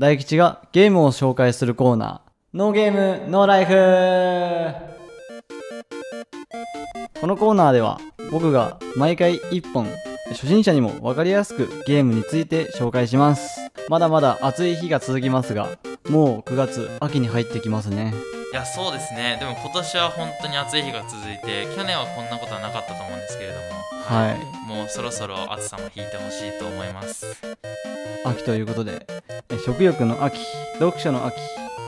大吉がゲームを紹介するコーナー、ノーゲーム、ノーライフ。このコーナーでは僕が毎回1本初心者にも分かりやすくゲームについて紹介します。まだまだ暑い日が続きますが、もう9月、秋に入ってきますね。いやそうですね。でも今年は本当に暑い日が続いて去年はこんなことはなかったと思うんですけれどもはい。もうそろそろ暑さも引いてほしいと思います秋ということで、食欲の秋、読書の秋、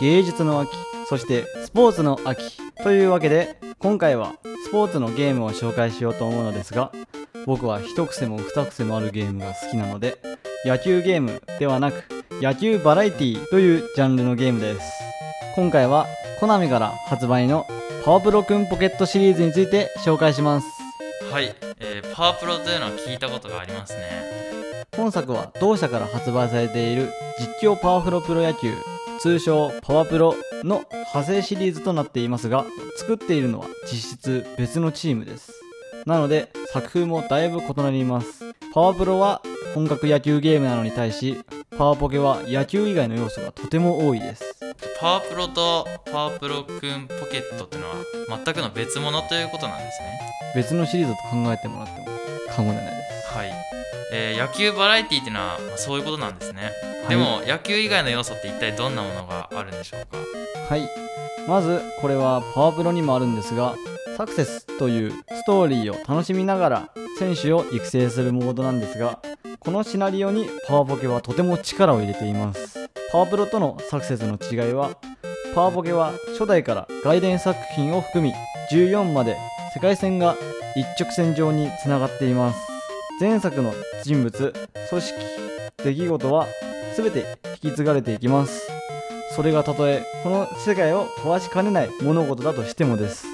芸術の秋、そしてスポーツの秋というわけで、今回はスポーツのゲームを紹介しようと思うのですが、僕は一癖も二癖もあるゲームが好きなので、野球ゲームではなく、野球バラエティというジャンルのゲームです。今回は、コナミから発売のパワプロくんポケットシリーズについて紹介します。はい、えーパワプロというのは聞いたことがありますね本作は同社から発売されている実況パワフロプロ野球通称パワプロの派生シリーズとなっていますが作っているのは実質別のチームです。なので作風もだいぶ異なります。パワプロは本格野球ゲームなのに対しパワポケは野球以外の要素がとても多いです。パワープロとパワープロくんポケットっていうのは全くの別物ということなんですね。別のシリーズと考えてもらっても過言ではないです。はい、えー野球バラエティっていうのは、まあそういうことなんですね、はい。でも野球以外の要素って一体どんなものがあるんでしょうか？はい。まずこれはパワプロにもあるんですがサクセスというストーリーを楽しみながら選手を育成するモードなんですがこのシナリオにパワポケはとても力を入れています。パワプロとのサクセスの違いはパワポケは初代から外伝作品を含み14まで世界線が一直線上につながっています前作の人物組織出来事は全て引き継がれていきます。それがたとえこの世界を壊しかねない物事だとしてもです。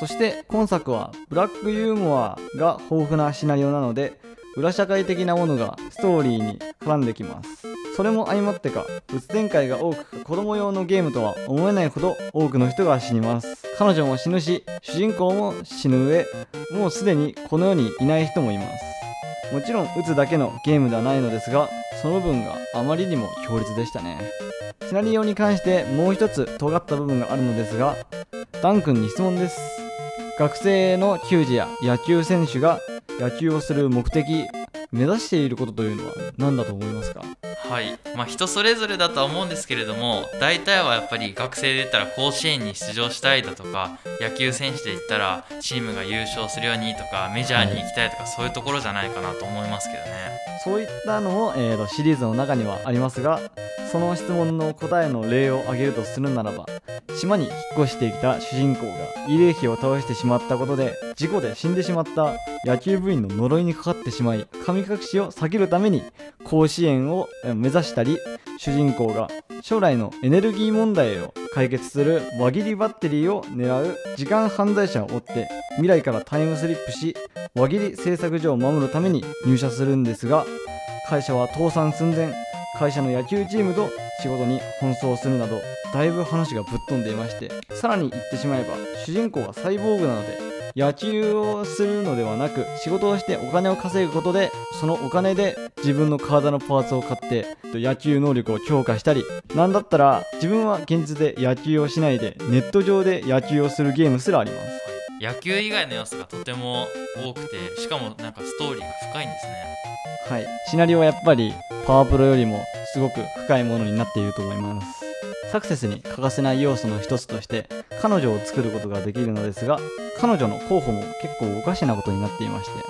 そして今作はブラックユーモアが豊富なシナリオなので裏社会的なものがストーリーに絡んできます。それも相まってかうつ展開が多く子供用のゲームとは思えないほど多くの人が死にます。彼女も死ぬし主人公も死ぬ上もうすでにこの世にいない人もいます。もちろん打つだけのゲームではないのですがその部分があまりにも強烈でしたね。シナリオに関してもう一つ尖った部分があるのですがダン君に質問です。学生の球児や野球選手が野球をする目的目指していることというのは何だと思いますか？はい。まあ人それぞれだとは思うんですけれども大体はやっぱり学生で言ったら甲子園に出場したいだとか野球選手で言ったらチームが優勝するようにとかメジャーに行きたいとか、そういうところじゃないかなと思いますけどね。そういったのも、えーとシリーズの中にはありますがその質問の答えの例を挙げるとするならば島に引っ越してきた主人公が慰霊碑を倒してしまったことで事故で死んでしまった野球部員の呪いにかかってしまい神隠しを避けるために甲子園を目指したり主人公が将来のエネルギー問題を解決する輪切りバッテリーを狙う時間犯罪者を追って未来からタイムスリップし輪切り製作所を守るために入社するんですが会社は倒産寸前会社の野球チームと仕事に奔走するなどだいぶ話がぶっ飛んでいましてさらに言ってしまえば主人公はサイボーグなので野球をするのではなく仕事をしてお金を稼ぐことでそのお金で自分の体のパーツを買って野球能力を強化したりなんだったら自分は現実で野球をしないでネット上で野球をするゲームすらあります。野球以外の要素がとても多くてしかもなんかストーリーが深いんですね。はい、シナリオはやっぱりパワープロよりもすごく深いものになっていると思います。サクセスに欠かせない要素の一つとして彼女を作ることができるのですが彼女の候補も結構おかしなことになっていまして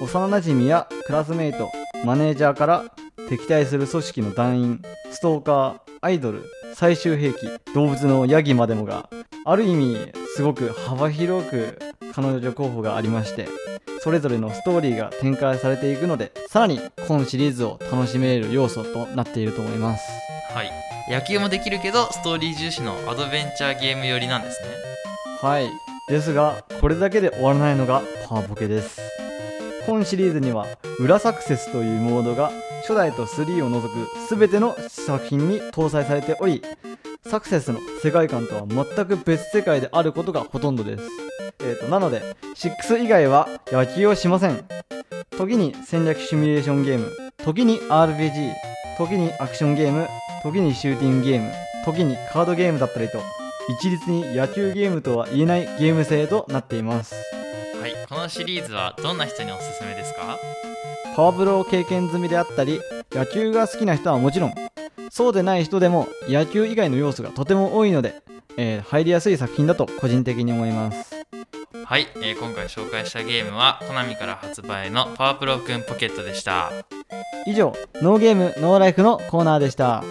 幼なじみやクラスメイトマネージャーから敵対する組織の団員ストーカーアイドル最終兵器動物のヤギまでもがある意味すごく幅広く彼女候補がありましてそれぞれのストーリーが展開されていくのでさらに今シリーズを楽しめる要素となっていると思います。はい。野球もできるけどストーリー重視のアドベンチャーゲーム寄りなんですね。はい。ですがこれだけで終わらないのがパワポケです。本シリーズには裏サクセスというモードが初代と3を除く全ての作品に搭載されておりサクセスの世界観とは全く別世界であることがほとんどです。えーとなので6以外は野球をしません。時に戦略シミュレーションゲーム。時に RPG 時にアクションゲーム時にシューティングゲーム時にカードゲームだったりと一律に野球ゲームとは言えないゲーム性となっています。はいこのシリーズはどんな人におすすめですか？パワプロを経験済みであったり野球が好きな人はもちろんそうでない人でも野球以外の要素がとても多いので、えー入りやすい作品だと個人的に思います。はい、えー今回紹介したゲームはコナミから発売のパワプロくんポケットでした以上ノーゲームノーライフのコーナーでした。